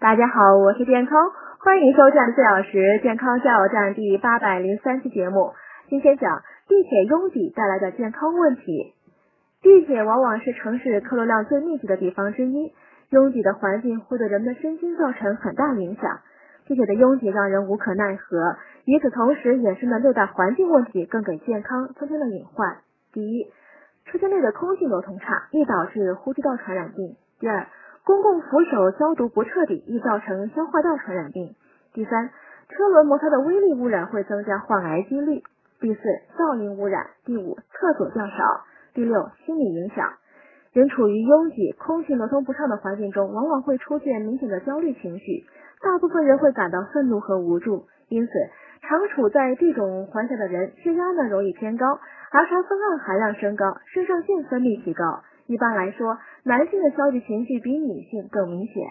大家好，我是健康，欢迎收看四小时健康加油站第八百零三期节目。今天讲地铁拥挤带来的健康问题。地铁往往是城市客流量最密集的地方之一，拥挤的环境会对人们的身心造成很大影响。地铁的拥挤让人无可奈何，与此同时衍生的六大环境问题更给健康增添了隐患。第一，车间内的空气流通差，易导致呼吸道传染病。第二，公共扶手消毒不彻底，易造成消化道传染病。第三，车轮摩擦的微粒污染会增加患癌几率。第四，噪音污染。第五，厕所较少。第六，心理影响。人处于拥挤、空气流通不畅的环境中，往往会出现明显的焦虑情绪。大部分人会感到愤怒和无助，因此，常处在这种环境的人，血压呢容易偏高，儿茶酚胺含量升高，肾上腺分泌提高。一般来说，男性的消极情绪比女性更明显。